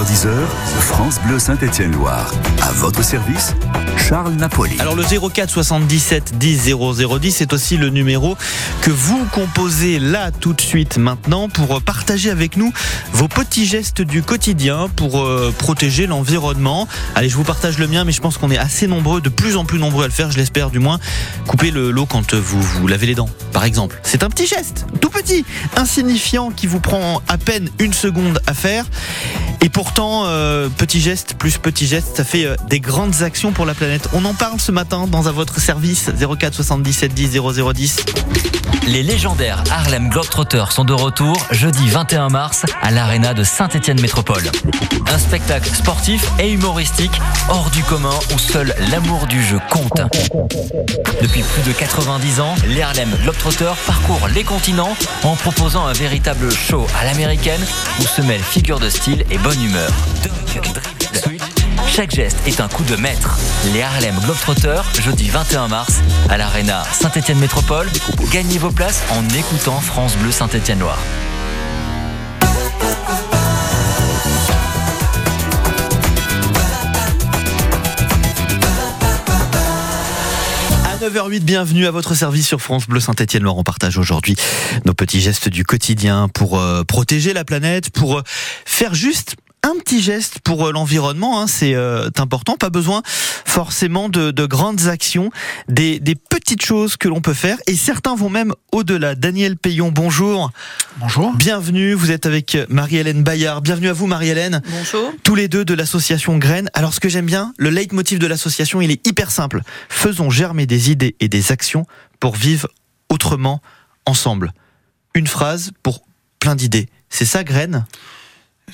9h10, France Bleu Saint-Étienne-Loire. À votre service, Charles Napoli. Alors le 04 77 10 0010 c'est aussi le numéro que vous composez là tout de suite maintenant pour partager avec nous vos petits gestes du quotidien pour euh, protéger l'environnement. Allez, je vous partage le mien mais je pense qu'on est assez nombreux, de plus en plus nombreux à le faire, je l'espère du moins. Couper le l'eau quand vous vous lavez les dents par exemple. C'est un petit geste, tout petit, insignifiant qui vous prend à peine une seconde à faire. Et pourtant, euh, petit geste plus petit geste, ça fait euh, des grandes actions pour la planète. On en parle ce matin dans un votre service 04 77 10 0010. Les légendaires Harlem Globetrotters sont de retour jeudi 21 mars à l'Arena de Saint-Étienne Métropole. Un spectacle sportif et humoristique hors du commun où seul l'amour du jeu compte. Depuis plus de 90 ans, les Harlem Globetrotters parcourent les continents en proposant un véritable show à l'américaine où se mêlent figures de style et bonne humeur. Chaque geste est un coup de maître. Les Harlem Globetrotters, jeudi 21 mars, à l'Arena Saint-Étienne Métropole. Gagnez vos places en écoutant France Bleu Saint-Étienne-Loire. À 9h08, bienvenue à votre service sur France Bleu Saint-Étienne-Loire. On partage aujourd'hui nos petits gestes du quotidien pour euh, protéger la planète, pour euh, faire juste un petit geste pour euh, l'environnement, hein, c'est euh, important. Pas besoin forcément de, de grandes actions, des, des, petites choses que l'on peut faire. Et certains vont même au-delà. Daniel Payon, bonjour. Bonjour. Bienvenue. Vous êtes avec Marie-Hélène Bayard. Bienvenue à vous, Marie-Hélène. Bonjour. Tous les deux de l'association Graines. Alors, ce que j'aime bien, le leitmotiv de l'association, il est hyper simple. Faisons germer des idées et des actions pour vivre autrement ensemble. Une phrase pour plein d'idées. C'est ça, Graines?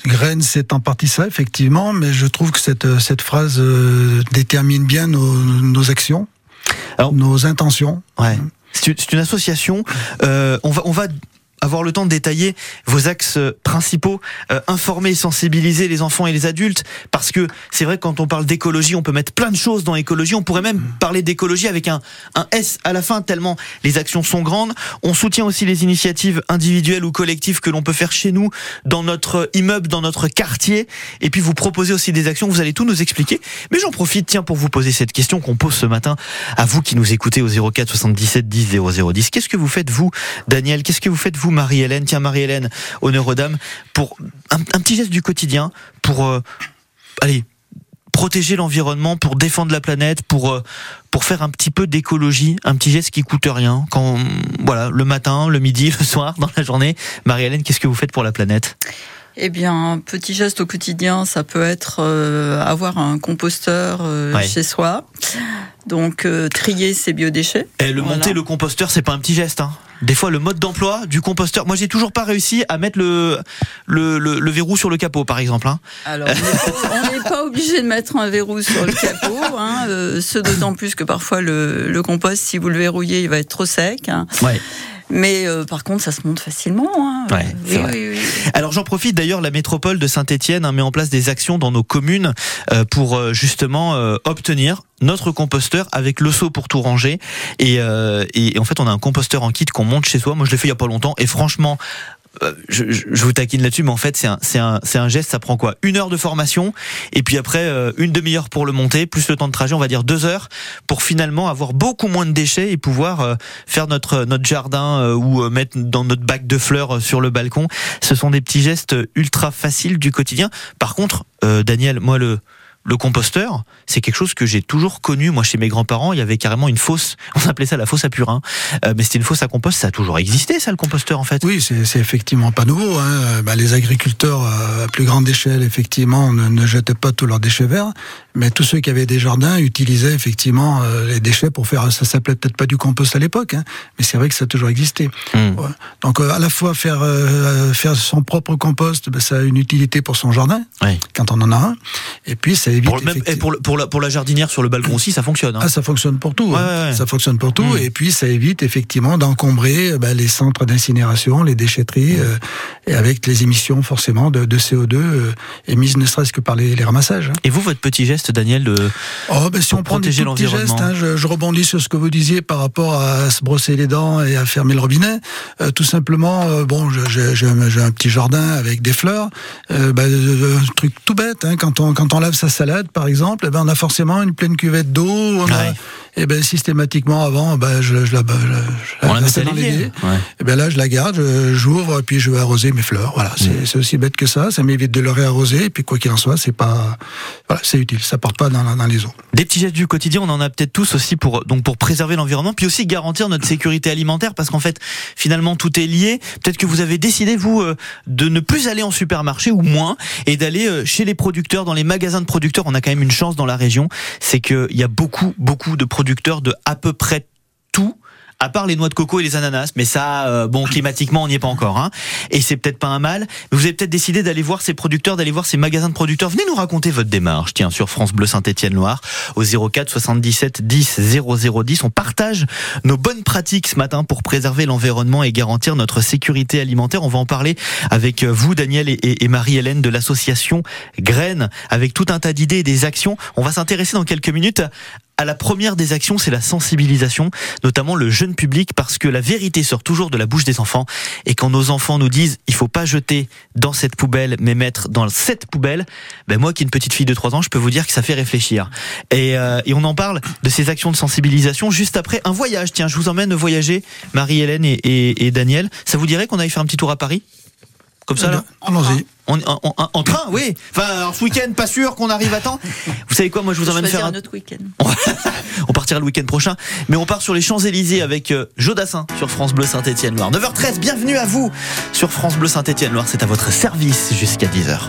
Graines, c'est en partie ça, effectivement, mais je trouve que cette, cette phrase euh, détermine bien nos, nos actions, Alors, nos intentions. Ouais. C'est une association. Euh, on va, on va avoir le temps de détailler vos axes principaux, euh, informer et sensibiliser les enfants et les adultes, parce que c'est vrai que quand on parle d'écologie, on peut mettre plein de choses dans l'écologie, on pourrait même parler d'écologie avec un, un S à la fin, tellement les actions sont grandes. On soutient aussi les initiatives individuelles ou collectives que l'on peut faire chez nous, dans notre immeuble, dans notre quartier, et puis vous proposez aussi des actions, vous allez tout nous expliquer. Mais j'en profite, tiens, pour vous poser cette question qu'on pose ce matin à vous qui nous écoutez au 04 77 10 0010. Qu'est-ce que vous faites, vous, Daniel? Qu'est-ce que vous faites, vous, Marie-Hélène. Tiens, Marie-Hélène, honneur aux dames, pour un, petit geste du quotidien, pour, euh, allez, protéger l'environnement, pour défendre la planète, pour, euh, pour faire un petit peu d'écologie, un petit geste qui coûte rien. Quand, voilà, le matin, le midi, le soir, dans la journée. Marie-Hélène, qu'est-ce que vous faites pour la planète? Eh bien, un petit geste au quotidien, ça peut être euh, avoir un composteur euh, ouais. chez soi. Donc, euh, trier ses biodéchets. Et le voilà. monter le composteur, c'est pas un petit geste. Hein. Des fois, le mode d'emploi du composteur. Moi, j'ai toujours pas réussi à mettre le, le, le, le verrou sur le capot, par exemple. Hein. Alors, on n'est pas obligé de mettre un verrou sur le capot. Hein, ce d'autant plus que parfois, le, le compost, si vous le verrouillez, il va être trop sec. Ouais. Mais euh, par contre, ça se monte facilement. Hein. Ouais, oui, oui, oui, Alors j'en profite d'ailleurs, la métropole de Saint-Étienne hein, met en place des actions dans nos communes euh, pour euh, justement obtenir notre composteur avec le seau pour tout ranger. Et, et, en fait, on a un composteur en kit qu'on monte chez soi. Moi, je l'ai fait il y a pas longtemps. Et franchement, je, je, vous taquine là-dessus, mais en fait, c'est un, geste. Ça prend quoi? Une heure de formation, et puis après euh, une demi-heure pour le monter, plus le temps de trajet, on va dire deux heures, pour finalement avoir beaucoup moins de déchets et pouvoir euh, faire notre jardin euh, ou mettre dans notre bac de fleurs sur le balcon. Ce sont des petits gestes ultra faciles du quotidien. Par contre, Daniel, moi le le composteur, c'est quelque chose que j'ai toujours connu. Moi, chez mes grands-parents, il y avait carrément une fosse. On appelait ça la fosse à purin. Euh, mais c'était une fosse à compost. Ça a toujours existé, ça, le composteur, en fait. Oui, c'est effectivement pas nouveau. Hein. Bah, les agriculteurs euh, à plus grande échelle, effectivement, ne, ne, jetaient pas tous leurs déchets verts. Mais tous ceux qui avaient des jardins utilisaient effectivement euh, les déchets pour faire. Ça s'appelait peut-être pas du compost à l'époque, hein, mais c'est vrai que ça a toujours existé. Mmh. Ouais. Donc, à la fois faire faire son propre compost, bah, ça a une utilité pour son jardin oui. quand on en a un. Et puis, c'est évite. Pour, même, et pour, pour, la, pour la jardinière sur le balcon aussi, ça fonctionne. Hein. Ah, ça fonctionne pour tout. Hein. Ça fonctionne pour tout. Mmh. Et puis, ça évite effectivement d'encombrer bah, les centres d'incinération, les déchetteries, euh, et avec les émissions forcément de, de CO2 euh, émises ne serait-ce que par les, les ramassages. Et vous, votre petit geste, Daniel, de oh, ben, si on petits gestes, hein, je, je, rebondis sur ce que vous disiez par rapport à se brosser les dents et à fermer le robinet. Euh, tout simplement, euh, bon, j'ai un petit jardin avec des fleurs. Euh, bah, un truc tout bête, hein, quand on quand on lave sa salade, par exemple, eh ben, on a forcément une pleine cuvette d'eau. Et ben systématiquement avant, ben, je, je, la, je, la dans l'évier. Et ben là, je la garde, j'ouvre, et puis je vais arroser mes fleurs. Voilà, mm. c'est aussi bête que ça. Ça m'évite de le réarroser. Et puis quoi qu'il en soit, c'est pas, voilà, c'est utile. Ça part pas dans, dans, les eaux. Des petits gestes du quotidien, on en a peut-être tous aussi pour donc pour préserver l'environnement, puis aussi garantir notre sécurité alimentaire, parce qu'en fait, finalement, tout est lié. Peut-être que vous avez décidé vous euh, de ne plus aller en supermarché ou moins, et d'aller euh, chez les producteurs, dans les magasins de producteurs. On a quand même une chance dans la région, c'est qu'il y a beaucoup beaucoup de producteurs producteur de à peu près tout à part les noix de coco et les ananas, mais ça, euh, bon, climatiquement, on n'y est pas encore, hein. Et c'est peut-être pas un mal. Vous avez peut-être décidé d'aller voir ces producteurs, d'aller voir ces magasins de producteurs. Venez nous raconter votre démarche, tiens, sur France Bleu Saint-Étienne-Loire, au 04 77 10 0010. On partage nos bonnes pratiques ce matin pour préserver l'environnement et garantir notre sécurité alimentaire. On va en parler avec vous, Daniel et Marie-Hélène de l'association Graines, avec tout un tas d'idées et des actions. On va s'intéresser dans quelques minutes à la première des actions, c'est la sensibilisation, notamment le jeune public, parce que la vérité sort toujours de la bouche des enfants. Et quand nos enfants nous disent, il faut pas jeter dans cette poubelle, mais mettre dans cette poubelle, ben moi qui ai une petite fille de 3 ans, je peux vous dire que ça fait réfléchir. Et, euh, et on en parle de ces actions de sensibilisation juste après un voyage. Tiens, je vous emmène voyager, Marie-Hélène et, et, et Daniel. Ça vous dirait qu'on aille faire un petit tour à Paris? Comme ça, là Allons-y. En, en, en, train, oui. Enfin, ce week-end, pas sûr qu'on arrive à temps. Vous savez quoi, moi je vous emmène faire un autre week-end. on partira le week-end prochain, mais on part sur les Champs-Élysées avec euh, Jodassin sur France Bleu Saint-Étienne-Loire. 9h13, bienvenue à vous sur France Bleu Saint-Étienne-Loire. C'est à votre service jusqu'à 10h.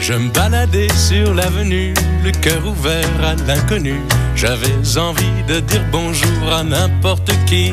Je me baladais sur l'avenue, le cœur ouvert à l'inconnu. J'avais envie de dire bonjour à n'importe qui,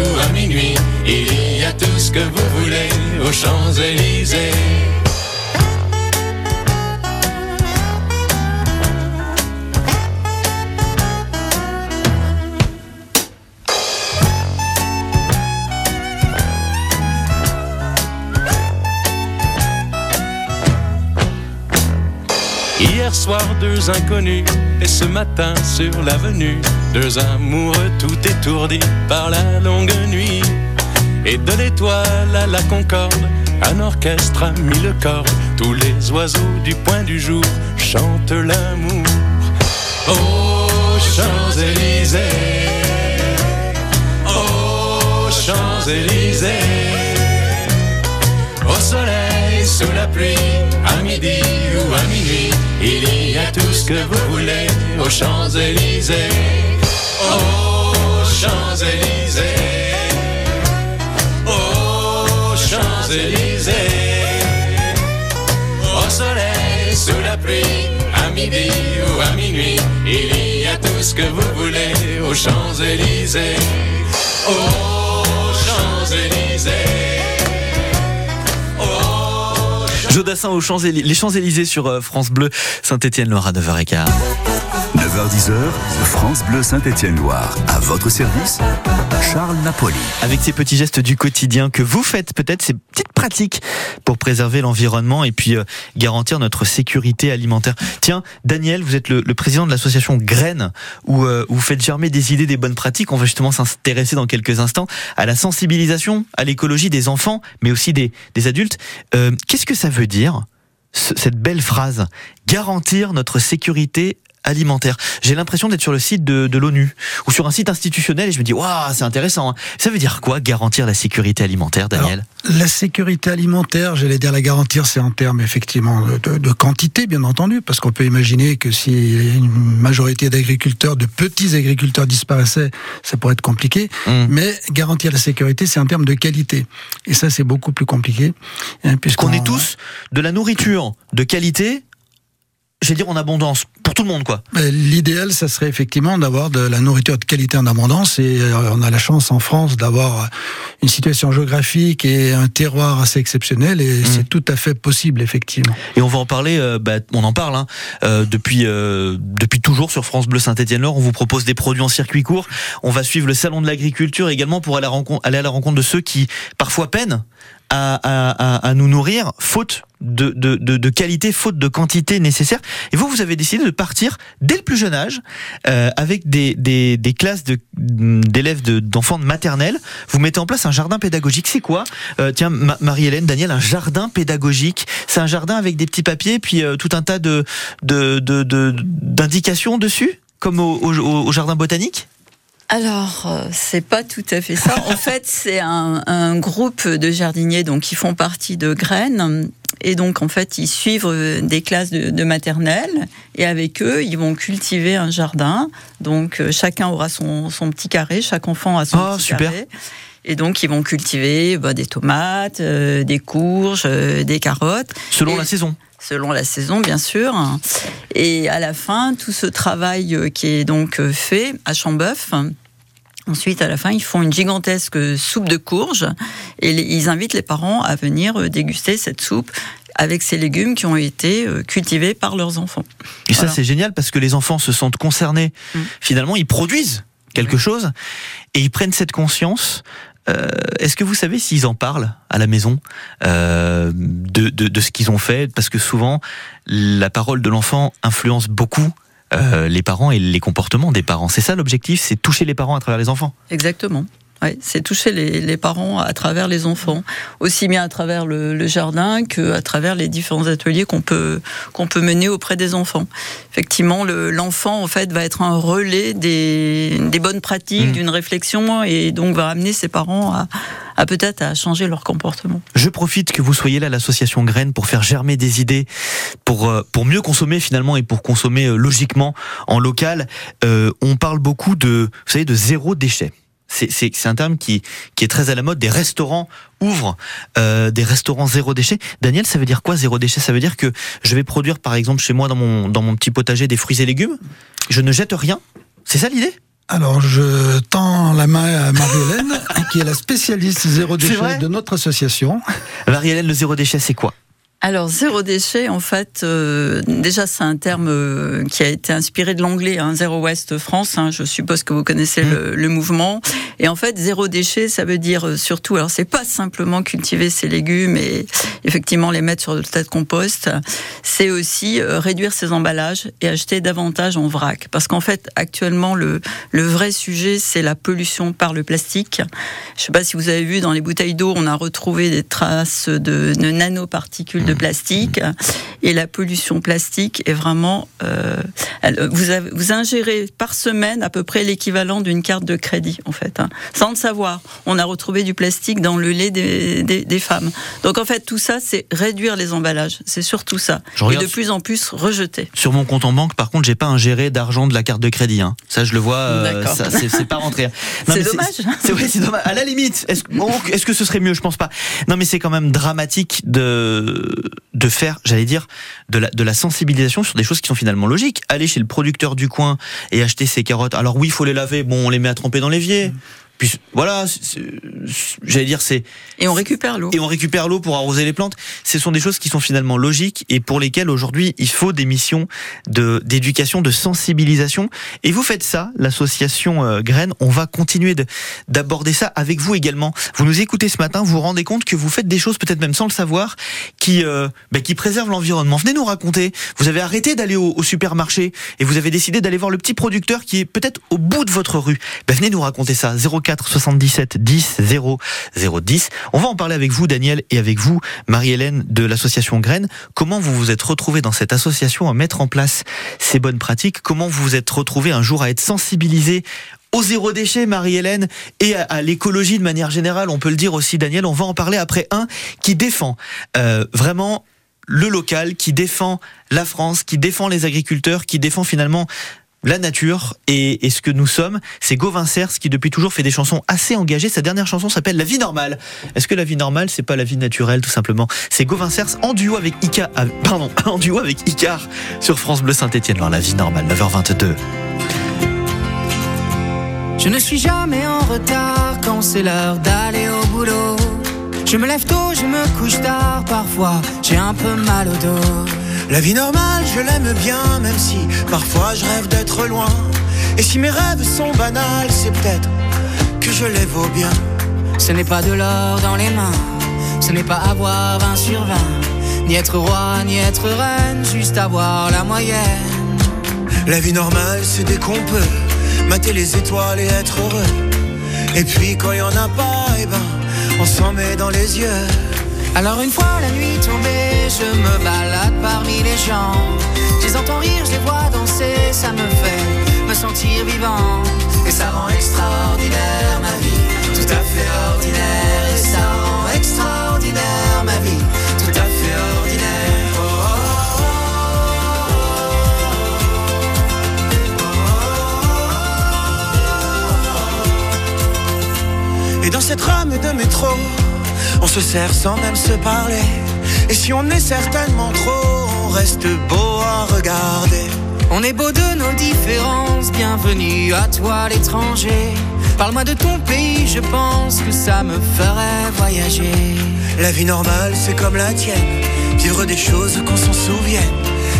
que vous voulez aux Champs-Élysées. Hier soir, deux inconnus, et ce matin sur l'avenue, deux amoureux tout étourdis par la longue nuit. Et de l'étoile à la concorde, un orchestre a mis le corps. Tous les oiseaux du point du jour chantent l'amour. Aux Champs-Élysées, aux Champs-Élysées, au soleil, sous la pluie, à midi ou à minuit, il y a tout ce que vous voulez aux Champs-Élysées. Aux Champs-Élysées. Champs-Élysées. Au soleil, sous la pluie, à midi ou à minuit, il y a tout ce que vous voulez aux Champs-Élysées. Aux Champs-Élysées. Jodassin aux Champs-Élysées, les Champs-Élysées sur euh, France Bleu, Saint-Étienne, à 9h15. 9h10h, France Bleu Saint-Étienne-Loire. À votre service, Charles Napoli. Avec ces petits gestes du quotidien que vous faites, peut-être ces petites pratiques pour préserver l'environnement et puis euh, garantir notre sécurité alimentaire. Tiens, Daniel, vous êtes le, président de l'association Graines, où, euh, vous faites germer des idées, des bonnes pratiques. On va justement s'intéresser dans quelques instants à la sensibilisation à l'écologie des enfants, mais aussi des, des adultes. Euh, qu'est-ce que ça veut dire cette belle phrase, garantir notre sécurité alimentaire. J'ai l'impression d'être sur le site de, de l'ONU ou sur un site institutionnel et je me dis waouh c'est intéressant. Hein. Ça veut dire quoi garantir la sécurité alimentaire, Daniel? La sécurité alimentaire, j'allais dire la garantir, c'est en termes effectivement de, de, quantité bien entendu, parce qu'on peut imaginer que si une majorité d'agriculteurs, de petits agriculteurs disparaissaient, ça pourrait être compliqué. Mmh. Mais garantir la sécurité, c'est en termes de qualité et ça c'est beaucoup plus compliqué. Hein, puisqu'on est tous de la nourriture de qualité vais dire en abondance pour tout le monde quoi. L'idéal ça serait effectivement d'avoir de la nourriture de qualité en abondance et euh, on a la chance en France d'avoir une situation géographique et un terroir assez exceptionnel et mmh. c'est tout à fait possible effectivement. Et on va en parler euh, bah, on en parle hein, euh, depuis depuis toujours sur France Bleu Saint-Étienne-Laure, on vous propose des produits en circuit court, on va suivre le salon de l'agriculture également pour aller à, la rencontre, aller à la rencontre de ceux qui parfois peinent à, à, à nous nourrir faute de, de, de, qualité, faute de quantité nécessaire. Et vous, vous avez décidé de partir dès le plus jeune âge euh, avec des, des, des classes d'élèves d'enfants de, maternelle. Vous mettez en place un jardin pédagogique. C'est quoi? Euh, Tiens, Marie-Hélène, Daniel, un jardin pédagogique. C'est un jardin avec des petits papiers puis euh, tout un tas de d'indications de, dessus, comme au, au jardin botanique? Alors, euh, c'est pas tout à fait ça. En fait, c'est un, groupe de jardiniers donc qui font partie de Graines. Et donc, en fait, ils suivent euh, des classes de, maternelle et avec eux, ils vont cultiver un jardin. Donc, euh, chacun aura son, petit carré, chaque enfant a son oh, petit super. carré. Et donc, ils vont cultiver bah, des tomates, des courges, des carottes. Selon la saison selon la saison bien sûr. Et à la fin, tout ce travail qui est donc fait à Chambeuf, Ensuite, à la fin, ils font une gigantesque soupe de courges et ils invitent les parents à venir euh, déguster cette soupe avec ces légumes qui ont été euh, cultivés par leurs enfants. Et ça, c'est génial parce que les enfants se sentent concernés. Mm. Finalement, ils produisent quelque chose et ils prennent cette conscience. Euh, est-ce que vous savez s'ils en parlent à la maison de, de, ce qu'ils ont fait? Parce que souvent, la parole de l'enfant influence beaucoup euh, les parents et les comportements des parents. C'est ça l'objectif, c'est toucher les parents à travers les enfants. Exactement. Oui, c'est toucher les, parents à travers les enfants, aussi bien à travers le, jardin que à travers les différents ateliers qu'on peut qu'on peut mener auprès des enfants. Effectivement, l'enfant en fait va être un relais des, bonnes pratiques, mmh. d'une réflexion et donc va amener ses parents à, à peut-être à changer leur comportement. Je profite que vous soyez là, l'association Graines, pour faire germer des idées, pour euh, pour mieux consommer finalement et pour consommer euh, logiquement en local. Euh, on parle beaucoup de, vous savez, de zéro déchet c'est un terme qui, qui est très à la mode. Des restaurants ouvrent euh, des restaurants zéro déchet. Daniel, ça veut dire quoi zéro déchet? Ça veut dire que je vais produire par exemple chez moi dans mon, dans mon petit potager des fruits et légumes. Je ne jette rien. C'est ça l'idée? Alors, je tends la main à Marie-Hélène, qui est la spécialiste zéro déchet de notre association. Marie-Hélène, le zéro déchet, c'est quoi? Alors zéro déchet, en fait, euh, déjà c'est un terme euh, qui a été inspiré de l'anglais, hein, Zéro West France. Hein, je suppose que vous connaissez le, le, mouvement. Et en fait, zéro déchet, ça veut dire euh, surtout, alors c'est pas simplement cultiver ses légumes et effectivement les mettre sur le tas de compost. C'est aussi réduire ses emballages et acheter davantage en vrac, parce qu'en fait, actuellement, le le vrai sujet, c'est la pollution par le plastique. Je sais pas si vous avez vu dans les bouteilles d'eau, on a retrouvé des traces de, de nanoparticules plastique. Et la pollution plastique est vraiment. Euh, vous, avez, vous ingérez par semaine à peu près l'équivalent d'une carte de crédit, en fait. Hein. Sans le savoir. On a retrouvé du plastique dans le lait des, des, femmes. Donc, en fait, tout ça, c'est réduire les emballages. C'est surtout ça. Et de plus en plus rejeter. Sur mon compte en banque, par contre, j'ai pas ingéré d'argent de la carte de crédit. Hein. Ça, je le vois. Euh, c'est pas rentré. C'est dommage. C'est dommage. À la limite, est-ce est que ce serait mieux? Je pense pas. Non, mais c'est quand même dramatique de de faire, j'allais dire, de la, de la sensibilisation sur des choses qui sont finalement logiques. Aller chez le producteur du coin et acheter ses carottes. Alors oui, il faut les laver. Bon, on les met à tremper dans l'évier. Puis voilà, j'allais dire c'est Et on récupère l'eau. et on récupère l'eau pour arroser les plantes. Ce sont des choses qui sont finalement logiques et pour lesquelles aujourd'hui il faut des missions de d'éducation, de sensibilisation. Et vous faites ça, l'association euh, Graines. On va continuer de- d'aborder ça avec vous également. Vous nous écoutez ce matin, vous vous rendez compte que vous faites des choses peut-être même sans le savoir qui euh, bah, qui préservent l'environnement. Venez nous raconter. Vous avez arrêté d'aller au, au supermarché et vous avez décidé d'aller voir le petit producteur qui est peut-être au bout de votre rue. Bah, venez nous raconter ça. 04 77 10 0 010. On va en parler avec vous, Daniel, et avec vous, Marie-Hélène de l'association Graines. Comment vous vous êtes retrouvés dans cette association à mettre en place ces bonnes pratiques? Comment vous vous êtes retrouvés un jour à être sensibilisés au zéro déchet, Marie-Hélène, et à, à l'écologie de manière générale, on peut le dire aussi, Daniel. On va en parler après un qui défend euh, vraiment le local, qui défend la France, qui défend les agriculteurs, qui défend finalement la nature et, ce que nous sommes. C'est Gauvin Cers qui depuis toujours fait des chansons assez engagées. Sa dernière chanson s'appelle La vie normale. Est-ce que la vie normale, c'est pas la vie naturelle tout simplement? C'est Gauvin Cers en duo avec Icar, ah, pardon, en duo avec Icar sur France Bleu Saint-Étienne. Alors la vie normale, 9h22. Je ne suis jamais en retard quand c'est l'heure d'aller au boulot. Je me lève tôt, je me couche tard, parfois j'ai un peu mal au dos. La vie normale, je l'aime bien, même si parfois je rêve d'être loin. Et si mes rêves sont banals, c'est peut-être que je les vaux bien. Ce n'est pas de l'or dans les mains, ce n'est pas avoir 20 sur 20, ni être roi, ni être reine, juste avoir la moyenne. La vie normale, c'est dès qu'on peut mater les étoiles et être heureux. Et puis quand y en a pas, eh ben, on s'en met dans les yeux. Alors une fois la nuit tombée, je me balade parmi les gens. Je les entends rire, je les vois danser, ça me fait me sentir vivant. Et ça rend extraordinaire ma vie, tout à fait ordinaire. Et ça rend extraordinaire ma vie, tout à fait ordinaire. Oh, oh, Et dans cette rame de métro, on se sert sans même se parler. Et si on est certainement trop, on reste beau à regarder. On est beau de nos différences, bienvenue à toi l'étranger. Parle-moi de ton pays, je pense que ça me ferait voyager. La vie normale, c'est comme la tienne. Vivre des choses qu'on s'en souvienne.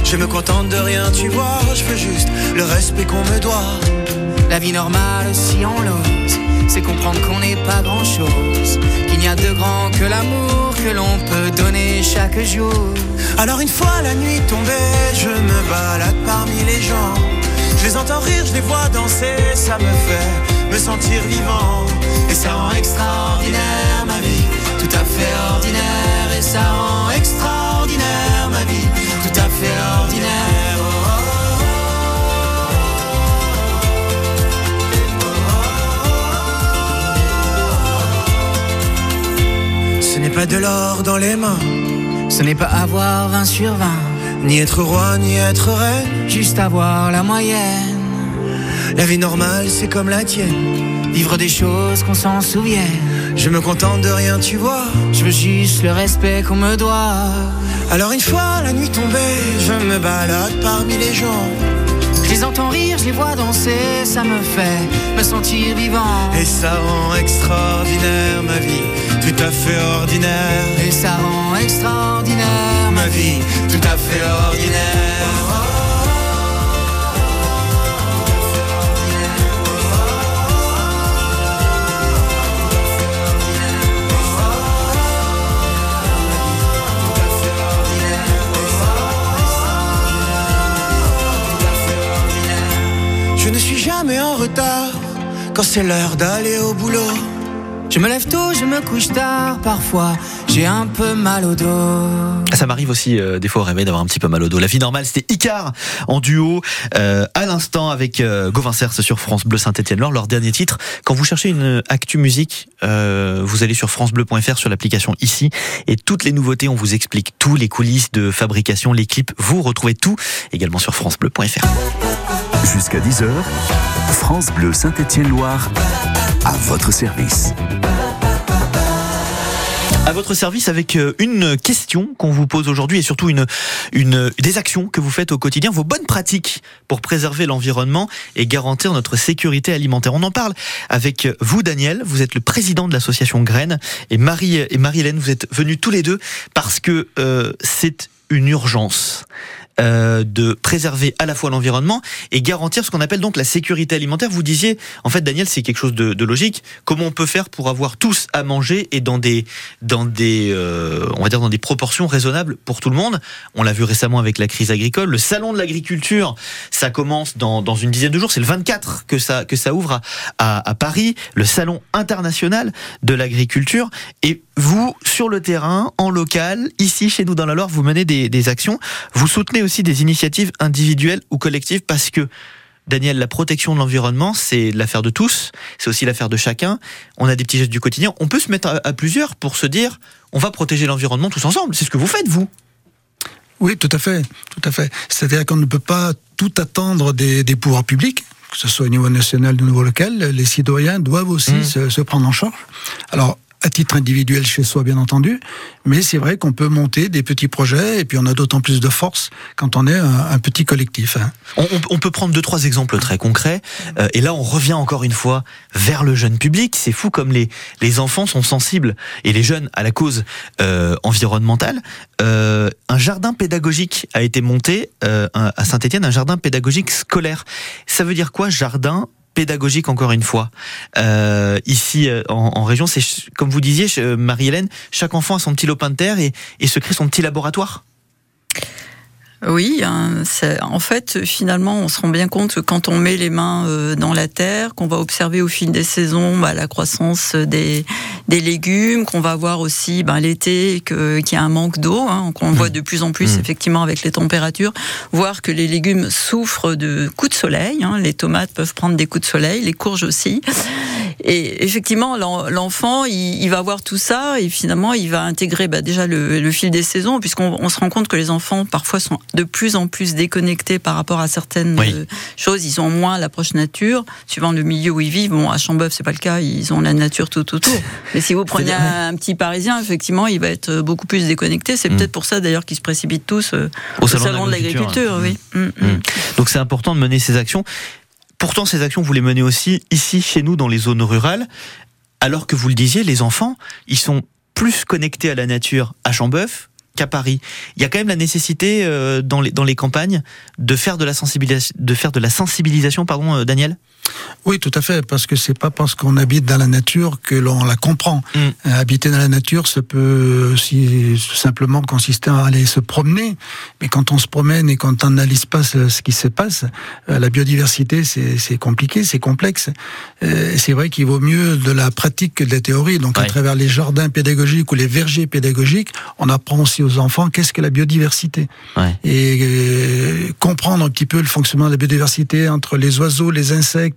Je me contente de rien, tu vois. Je veux juste le respect qu'on me doit. La vie normale, si on l'ose, c'est comprendre qu'on n'est pas grand chose. Qu'il n'y a de grand que l'amour que l'on peut donner chaque jour. Alors une fois la nuit tombée, je me balade parmi les gens. Je les entends rire, je les vois danser, ça me fait me sentir vivant. Et ça rend extraordinaire ma vie, tout à fait ordinaire. Et ça rend extraordinaire ma vie, tout à fait ordinaire. N'est pas de l'or dans les mains, Ce n'est pas avoir 20 sur 20, ni être roi, ni être reine. juste avoir la moyenne. La vie normale, c'est comme la tienne. Vivre des choses qu'on s'en souvienne. Je me contente de rien, tu vois. Je veux juste le respect qu'on me doit. Alors une fois la nuit tombée, je me balade parmi les gens. Je les entends rire, je les vois danser, ça me fait me sentir vivant. Et ça rend extraordinaire ma vie, tout à fait ordinaire. Et ça rend extraordinaire Ma vie, tout à fait ordinaire. Jamais en retard quand c'est l'heure d'aller au boulot. Je me lève tôt, je me couche tard, parfois j'ai un peu mal au dos. Ça m'arrive aussi euh, des fois au réveil d'avoir un petit peu mal au dos. La vie normale, c'était Icar en duo euh, à l'instant avec euh, Gauvin Cers sur France Bleu Saint-Étienne-Loire, leur dernier titre. Quand vous cherchez une actu musique, euh, vous allez sur francebleu.fr sur l'application ici et toutes les nouveautés, on vous explique tout, les coulisses de fabrication, les clips, vous retrouvez tout également sur francebleu.fr. Jusqu'à 10h, France Bleu Saint-Étienne-Loire à votre service. À votre service avec euh, une question qu'on vous pose aujourd'hui et surtout une, une, des actions que vous faites au quotidien, vos bonnes pratiques pour préserver l'environnement et garantir notre sécurité alimentaire. On en parle avec vous, Daniel. Vous êtes le président de l'association Graines et Marie et Marie-Hélène, vous êtes venus tous les deux parce que euh, c'est une urgence. Euh, de préserver à la fois l'environnement et garantir ce qu'on appelle donc la sécurité alimentaire. Vous disiez, en fait, Daniel, c'est quelque chose de, de, logique. Comment on peut faire pour avoir tous à manger et dans des, dans des, euh, on va dire dans des proportions raisonnables pour tout le monde? On l'a vu récemment avec la crise agricole. Le salon de l'agriculture, ça commence dans, dans une dizaine de jours. C'est le 24 que ça, que ça ouvre à, à, à Paris, le salon international de l'agriculture. Et vous, sur le terrain, en local, ici chez nous dans la Loire, vous menez des, des actions. Vous soutenez aussi des initiatives individuelles ou collectives parce que Daniel, la protection de l'environnement, c'est l'affaire de tous, c'est aussi l'affaire de chacun. On a des petits gestes du quotidien. On peut se mettre à, à plusieurs pour se dire, on va protéger l'environnement tous ensemble. C'est ce que vous faites, vous. Oui, tout à fait, tout à fait. C'est-à-dire qu'on ne peut pas tout attendre des, des, pouvoirs publics, que ce soit au niveau national au niveau local. Les citoyens doivent aussi mmh. se, se prendre en charge. Alors, à titre individuel chez soi, bien entendu, mais c'est vrai qu'on peut monter des petits projets et puis on a d'autant plus de force quand on est un, petit collectif. Hein. On, peut prendre deux, trois exemples très concrets. Euh, et là, on revient encore une fois vers le jeune public. C'est fou comme les, les enfants sont sensibles et les jeunes à la cause euh, environnementale. Euh, un jardin pédagogique a été monté à Saint-Etienne, un jardin pédagogique scolaire. Ça veut dire quoi, jardin pédagogique encore une fois. Euh, ici en, en région, c'est comme vous disiez, Marie-Hélène, chaque enfant a son petit lopin de terre et, et se crée son petit laboratoire. Oui, hein, en fait, finalement, on se rend bien compte que quand on met les mains euh, dans la terre, qu'on va observer au fil des saisons bah, la croissance des, des légumes, qu'on va voir aussi bah, l'été qu'il y a un manque d'eau, hein, qu'on voit de plus en plus mmh. effectivement avec les températures, voir que les légumes souffrent de coups de soleil. Hein, les tomates peuvent prendre des coups de soleil, les courges aussi. Et effectivement, l'enfant, il, il, va voir tout ça et finalement, il va intégrer bah, déjà le, le, fil des saisons, puisqu'on se rend compte que les enfants parfois sont de plus en plus déconnectés par rapport à certaines oui. Euh, choses. Ils ont moins l'approche nature, suivant le milieu où ils vivent. Bon, à Chambeuf, c'est pas le cas. Ils ont la nature tout autour. Mais si vous prenez un, un, petit Parisien, effectivement, il va être beaucoup plus déconnecté. C'est mmh. peut-être pour ça d'ailleurs qu'ils se précipitent tous euh, au, au, salon, salon de l'agriculture. Oui. Mmh, mmh. Donc c'est important de mener ces actions. Pourtant, ces actions, vous les menez aussi ici, chez nous, dans les zones rurales, alors que vous le disiez, les enfants, ils sont plus connectés à la nature à Chambeuf qu'à Paris. Il y a quand même la nécessité euh, dans, les, dans les campagnes de faire de la sensibilisation, de faire de la sensibilisation pardon, euh, Daniel? Oui, tout à fait, parce que c'est pas parce qu'on habite dans la nature que l'on la comprend. Mm. Euh, habiter dans la nature, ça peut aussi simplement consister à aller se promener, mais quand on se promène et quand on n'analyse pas ce, qui se passe, euh, la biodiversité, c'est compliqué, c'est complexe. Euh, c'est vrai qu'il vaut mieux de la pratique que de la théorie. Donc, à travers les jardins pédagogiques ou les vergers pédagogiques, on apprend aussi aux enfants qu'est-ce que la biodiversité. Et euh, comprendre un petit peu le fonctionnement de la biodiversité entre les oiseaux, les insectes,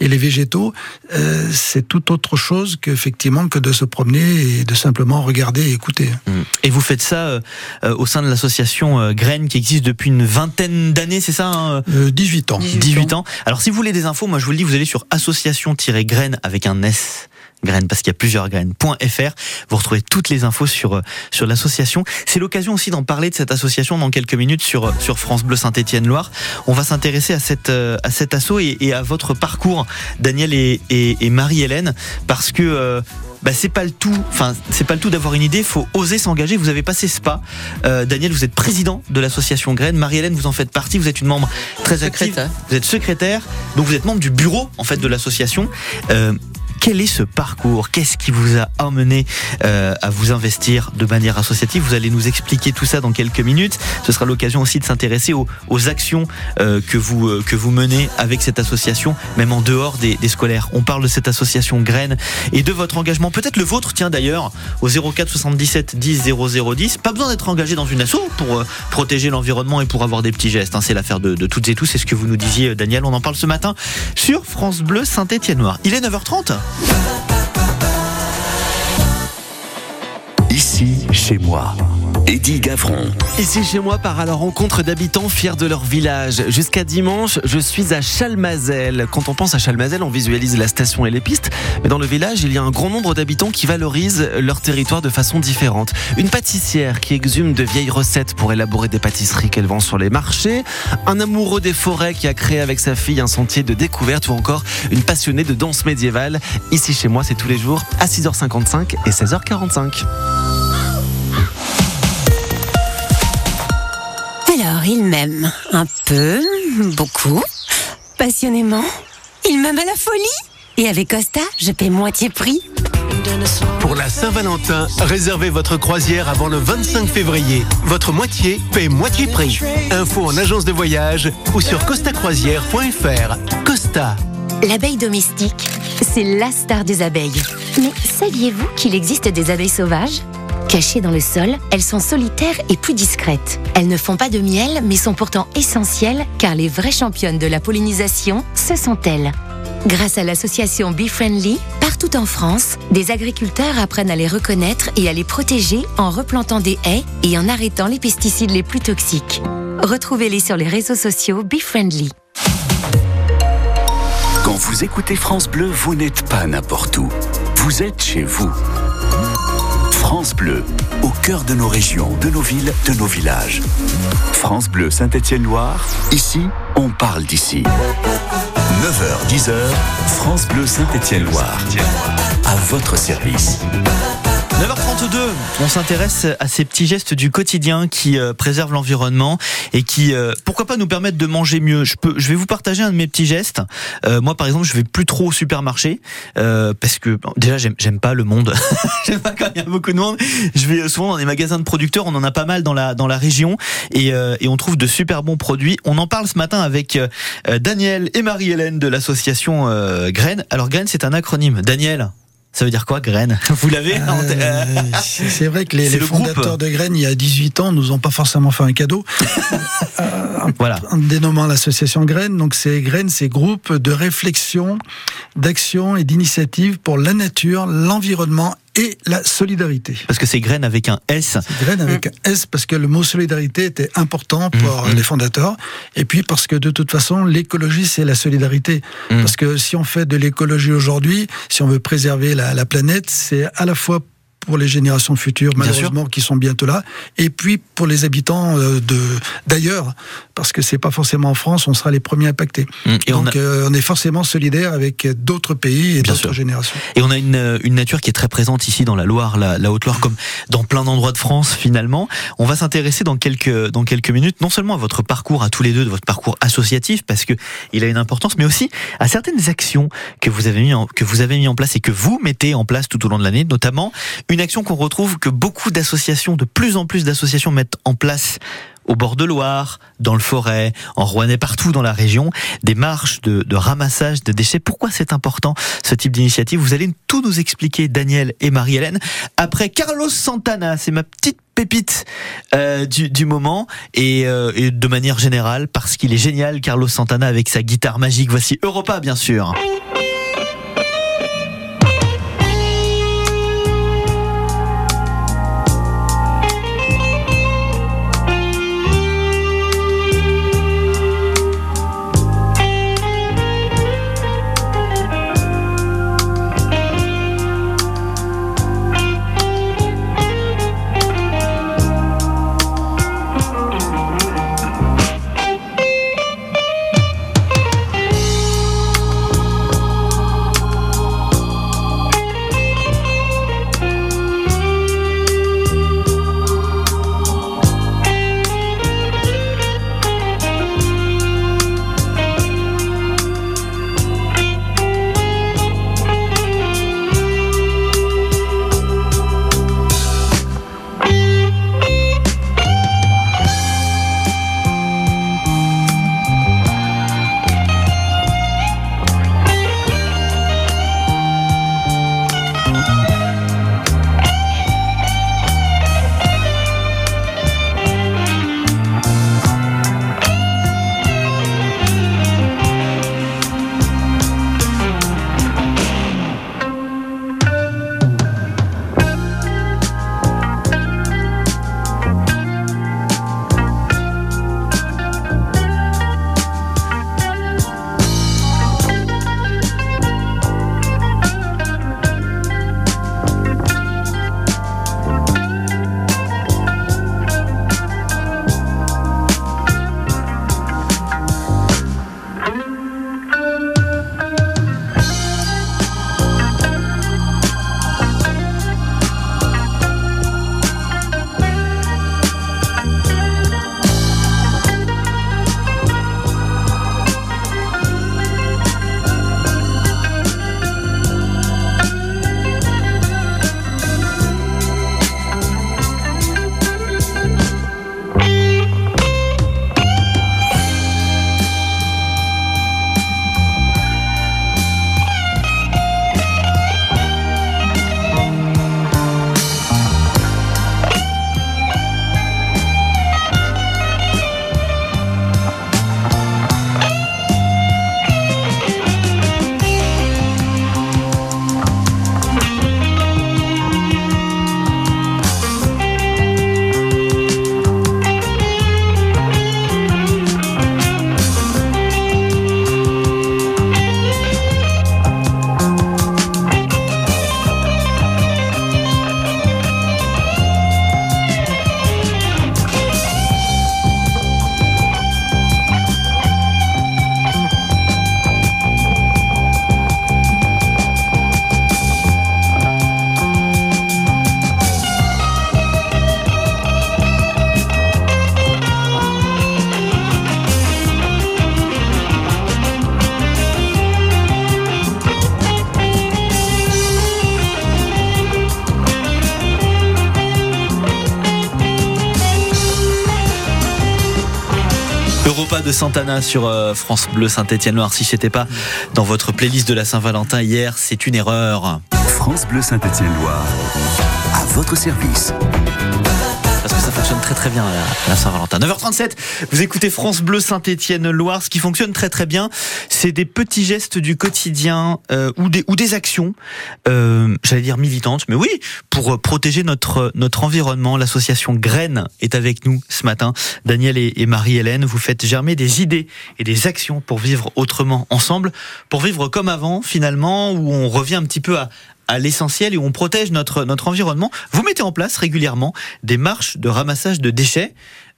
et les végétaux, euh, c'est tout autre chose qu'effectivement que de se promener et de simplement regarder et écouter. Mmh. Et vous faites ça euh, au sein de l'association euh, Graines qui existe depuis une vingtaine d'années, c'est ça hein 18 ans. 18, 18 ans. Alors si vous voulez des infos, moi je vous le dis, vous allez sur association-graines avec un S graines parce qu'il y a plusieurs graines.fr. Vous retrouvez toutes les infos sur sur l'association. C'est l'occasion aussi d'en parler de cette association dans quelques minutes sur sur France Bleu Saint-Étienne Loire. On va s'intéresser à cette à cet assaut et, et, à votre parcours, Daniel et, et, et Marie-Hélène, parce que euh, bah, c'est pas le tout. Enfin, c'est pas le tout d'avoir une idée. Faut oser s'engager. Vous avez passé ce pas. Euh, Daniel, vous êtes président de l'association Graines. Marie-Hélène, vous en faites partie. Vous êtes une membre très active. Vous êtes secrétaire. Donc vous êtes membre du bureau en fait de l'association. Euh, quel est ce parcours Qu'est-ce qui vous a amené euh, à vous investir de manière associative Vous allez nous expliquer tout ça dans quelques minutes. Ce sera l'occasion aussi de s'intéresser aux, aux, actions euh, que, vous, euh, que vous menez avec cette association, même en dehors des, des, scolaires. On parle de cette association Graines et de votre engagement, peut-être le vôtre, tiens d'ailleurs, au 04 77 10 0010. Pas besoin d'être engagé dans une asso pour euh, protéger l'environnement et pour avoir des petits gestes. Hein. C'est l'affaire de, de, toutes et tous. C'est ce que vous nous disiez, Daniel. On en parle ce matin sur France Bleu Saint-Étienne-Noir. Il est 9h30. Ici, chez moi. Eddie Gavron. Ici chez moi part à la rencontre d'habitants fiers de leur village. Jusqu'à dimanche, je suis à Chalmazel. Quand on pense à Chalmazel, on visualise la station et les pistes. Mais dans le village, il y a un grand nombre d'habitants qui valorisent leur territoire de façon différente. Une pâtissière qui exhume de vieilles recettes pour élaborer des pâtisseries qu'elle vend sur les marchés. Un amoureux des forêts qui a créé avec sa fille un sentier de découverte ou encore une passionnée de danse médiévale. Ici chez moi, c'est tous les jours à 6h55 et 16h45. Il m'aime un peu, beaucoup, passionnément. Il m'aime à la folie. Et avec Costa, je paie moitié prix. Pour la Saint-Valentin, réservez votre croisière avant le 25 février. Votre moitié paie moitié prix. Info en agence de voyage ou sur costacroisière.fr. Costa. L'abeille domestique, c'est la star des abeilles. Mais saviez-vous qu'il existe des abeilles sauvages? Cachées dans le sol, elles sont solitaires et plus discrètes. Elles ne font pas de miel, mais sont pourtant essentielles car les vraies championnes de la pollinisation, ce sont elles. Grâce à l'association Be Friendly, partout en France, des agriculteurs apprennent à les reconnaître et à les protéger en replantant des haies et en arrêtant les pesticides les plus toxiques. Retrouvez-les sur les réseaux sociaux Be Friendly. Quand vous écoutez France Bleu, vous n'êtes pas n'importe où. Vous êtes chez vous. France Bleu, au cœur de nos régions, de nos villes, de nos villages. France Bleu Saint-Étienne-Loire, ici, on parle d'ici. 9h, 10h, France Bleu Saint-Étienne-Loire. À votre service. 9h32, on s'intéresse à ces petits gestes du quotidien qui euh, préservent l'environnement et qui, euh, pourquoi pas, nous permettent de manger mieux. Je vais vous partager un de mes petits gestes. Euh, moi, par exemple, je vais plus trop au supermarché euh, parce que déjà, j'aime, pas le monde. j'aime pas quand il y a beaucoup de monde. Je vais souvent dans des magasins de producteurs. On en a pas mal dans la dans la région et, on trouve de super bons produits. On en parle ce matin avec Daniel et Marie-Hélène de l'association Graines. Alors Graines, c'est un acronyme. Daniel. Ça veut dire quoi, graines Vous l'avez Euh, c'est vrai que les, C'est les le groupe. fondateurs de Graines, il y a 18 ans, nous ont pas forcément fait un cadeau. Euh, Voilà. En dénommant l'association Graines, donc c'est Graines, c'est groupe de réflexion, d'action et d'initiative pour la nature, l'environnement et la solidarité. Parce que c'est graines avec un S. Graines avec un S parce que le mot solidarité était important pour Mm, mm. les fondateurs et puis parce que de toute façon l'écologie c'est la solidarité Mm. parce que si on fait de l'écologie aujourd'hui si on veut préserver la, la planète c'est à la fois pour les générations futures malheureusement qui sont bientôt là et puis pour les habitants euh, de d'ailleurs parce que c'est pas forcément en France on sera les premiers impactés Mm. On donc a- euh, on est forcément solidaire avec d'autres pays et d'autres générations Et on a une, euh, une nature qui est très présente ici dans la Loire, la, la Haute-Loire, comme dans plein d'endroits de France finalement. On va s'intéresser dans quelques, dans quelques minutes, non seulement à votre parcours, à tous les deux, de votre parcours associatif, parce que il a une importance, mais aussi à certaines actions que vous avez mis en, que vous avez mis en place et que vous mettez en place tout au long de l'année, notamment une action qu'on retrouve que beaucoup d'associations, de plus en plus d'associations mettent en place au bord de Loire, dans le forêt, en Rouennais, partout dans la région, des marches de, ramassage de déchets. Pourquoi c'est important ce type d'initiative? Vous allez tout nous expliquer, Daniel et Marie-Hélène. Après Carlos Santana, c'est ma petite pépite euh, du, moment euh, et de manière générale parce qu'il est génial, Carlos Santana avec sa guitare magique. Voici Europa, bien sûr. Santana sur euh, France Bleu Saint-Étienne-Loire. Si c'était pas dans votre playlist de la Saint-Valentin hier, c'est une erreur. France Bleu Saint-Étienne-Loire. À votre service. Très très bien la, Saint-Valentin. 9h37, vous écoutez France Bleu Saint-Étienne-Loire. Ce qui fonctionne très très bien, c'est des petits gestes du quotidien euh, ou, des, ou des actions, euh, j'allais dire militantes, mais oui, pour euh, protéger notre, notre environnement. L'association Graines est avec nous ce matin. Daniel et, et Marie-Hélène, vous faites germer des idées et des actions pour vivre autrement ensemble, pour vivre comme avant finalement, où on revient un petit peu à, à l'essentiel et où on protège notre, notre environnement. Vous mettez en place régulièrement des marches de ramassage de déchets.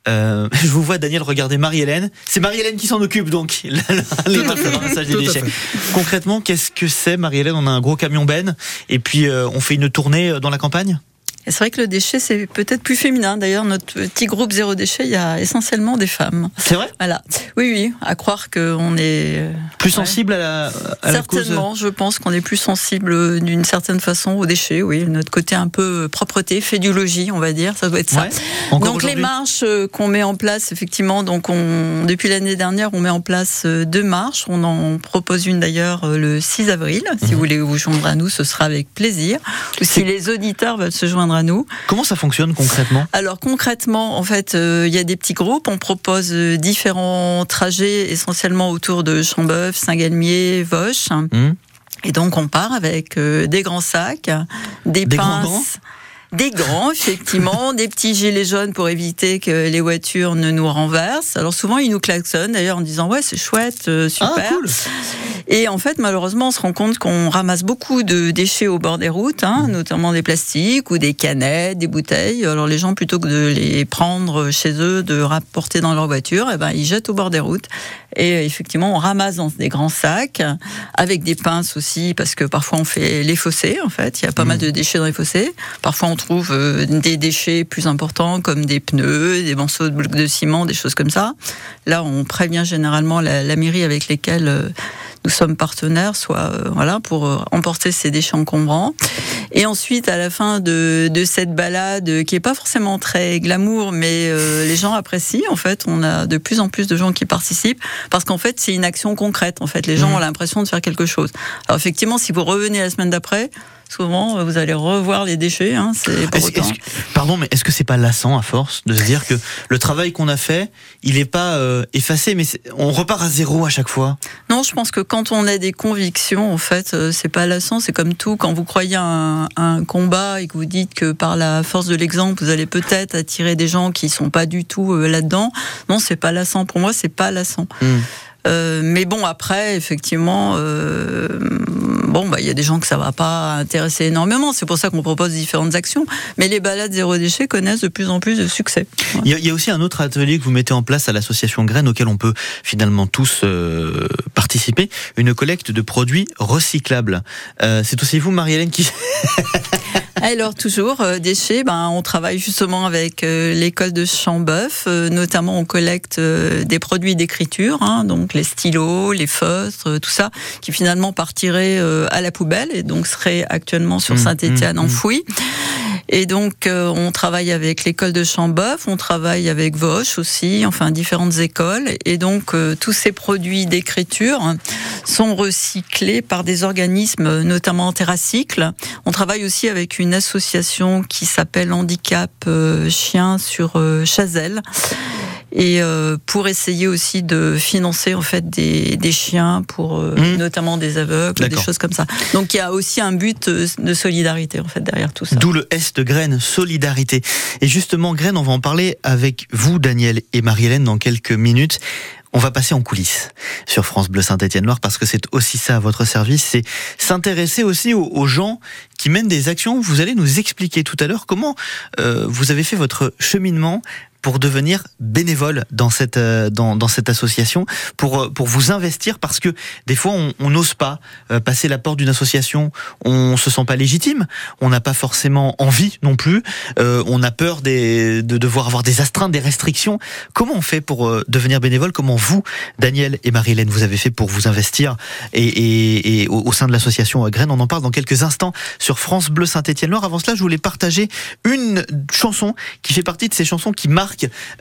Euh, je vous vois, Daniel, regarder Marie-Hélène. C'est Marie-Hélène qui s'en occupe, donc, les marches de ramassage des déchets. Concrètement, qu'est-ce que c'est, Marie-Hélène? On a un gros camion ben et puis euh, on fait une tournée euh, dans la campagne? Et c'est vrai que le déchet, c'est peut-être plus féminin. D'ailleurs, notre petit groupe Zéro Déchet, il y a essentiellement des femmes. C'est vrai? Voilà. Oui, oui, à croire qu'on est... Plus Ouais. sensible à la, à la cause Certainement, je pense qu'on est plus sensible d'une certaine façon aux déchets, oui. Notre côté un peu propreté, fait du logis, on va dire, ça doit être ça. Ouais. Donc les marches euh, qu'on met en place, effectivement, donc on, depuis l'année dernière, on met en place euh, deux marches. On en propose une d'ailleurs euh, le 6 avril. Si vous voulez vous joindre à nous, ce sera avec plaisir. Ou si les auditeurs veulent se joindre à nous. Comment ça fonctionne concrètement? Alors concrètement, en fait, euh, il y a des petits groupes. On propose euh, différents trajets, essentiellement autour de Chambeuf, Saint-Galmier, Vosges. Hmm Et donc on part avec euh, des grands sacs, des, Des grands pinces. gants des grands, effectivement, des petits gilets jaunes pour éviter que les voitures ne nous renversent. Alors souvent, ils nous klaxonnent d'ailleurs en disant ouais c'est chouette, euh, super. Ah, cool. Et en fait, malheureusement, on se rend compte qu'on ramasse beaucoup de déchets au bord des routes, hein, Mmh. notamment des plastiques ou des canettes, des bouteilles. Alors les gens, plutôt que de les prendre chez eux, de rapporter dans leur voiture, eh ben, ils jettent au bord des routes. Et euh, effectivement, on ramasse dans des grands sacs, avec des pinces aussi, parce que parfois on fait les fossés, en fait. Il y a pas mal de déchets dans les fossés. Parfois, on trouve euh, des déchets plus importants, comme des pneus, des morceaux de blocs de ciment, des choses comme ça. Là, on prévient généralement la, la mairie avec lesquelles euh, nous sommes partenaires, soit euh, voilà pour euh, emporter ces déchets encombrants. Et ensuite, à la fin de, de cette balade, qui est pas forcément très glamour, mais euh, les gens apprécient. En fait, on a de plus en plus de gens qui participent parce qu'en fait, c'est une action concrète. En fait, les gens Mhm. ont l'impression de faire quelque chose. Alors effectivement, si vous revenez la semaine d'après, souvent euh, vous allez revoir les déchets. Hein, c'est pour Est-ce- autant. est-ce que- pardon, mais est-ce que c'est pas lassant à force de se dire que le travail qu'on a fait, il n'est pas euh, effacé, mais on repart à zéro à chaque fois? Non, je pense que quand on a des convictions, en fait, euh, c'est pas lassant. C'est comme tout. Quand vous croyez à un, à un combat et que vous dites que par la force de l'exemple, vous allez peut-être attirer des gens qui sont pas du tout euh, là-dedans. Non, c'est pas lassant. Pour moi, c'est pas lassant. Hmm. Euh, mais bon, après, effectivement, euh, bon, bah, il y a des gens que ça va pas intéresser énormément. C'est pour ça qu'on propose différentes actions. Mais les balades zéro déchet connaissent de plus en plus de succès. Il y, a, il y a aussi un autre atelier que vous mettez en place à l'association Graines auquel on peut finalement tous euh, participer, une collecte de produits recyclables. Euh, c'est aussi vous, Marie-Hélène, qui... Alors toujours euh, déchets, ben on travaille justement avec euh, l'école de Chambeuf, euh, notamment on collecte euh, des produits d'écriture, hein, donc les stylos, les feutres, euh, tout ça, qui finalement partiraient euh, à la poubelle et donc seraient actuellement sur Mmh, Saint-Étienne mmh, mmh. enfouis. Et donc euh, on travaille avec l'école de Chambeuf, on travaille avec Vosges aussi, enfin différentes écoles, et donc euh, tous ces produits d'écriture sont recyclés par des organismes, notamment Terracycle. On travaille aussi avec une association qui s'appelle Handicap euh, Chien sur euh, Chazelle. Et euh, pour essayer aussi de financer en fait des, des chiens pour euh, Mmh. notamment des aveugles, des choses comme ça. Donc il y a aussi un but euh, de solidarité en fait derrière tout ça. D'où le S de Graines, solidarité. Et justement, Graines, on va en parler avec vous, Daniel et Marie-Hélène, dans quelques minutes. On va passer en coulisses sur France Bleu Saint-Étienne-Loire parce que c'est aussi ça à votre service, c'est s'intéresser aussi aux, aux gens qui mènent des actions. Vous allez nous expliquer tout à l'heure comment euh, vous avez fait votre cheminement pour devenir bénévole dans cette euh, dans, dans cette association, pour euh, pour vous investir parce que des fois on n'ose pas euh, passer la porte d'une association, on se sent pas légitime, on n'a pas forcément envie non plus, on a peur des, de devoir avoir des astreintes, des restrictions. Comment on fait pour devenir bénévole? Comment vous, Daniel et Marie-Hélène, vous avez fait pour vous investir? Et, et, au, sein de l'association Graines On en parle dans quelques instants sur France Bleu Saint-Étienne-Loire. Avant cela, je voulais partager une chanson qui fait partie de ces chansons qui marquent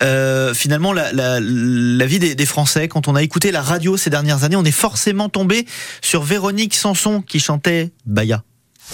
euh, finalement la, la, la vie des, des, Français. Quand on a écouté la radio ces dernières années, on est forcément tombé sur Véronique Sanson qui chantait Baya.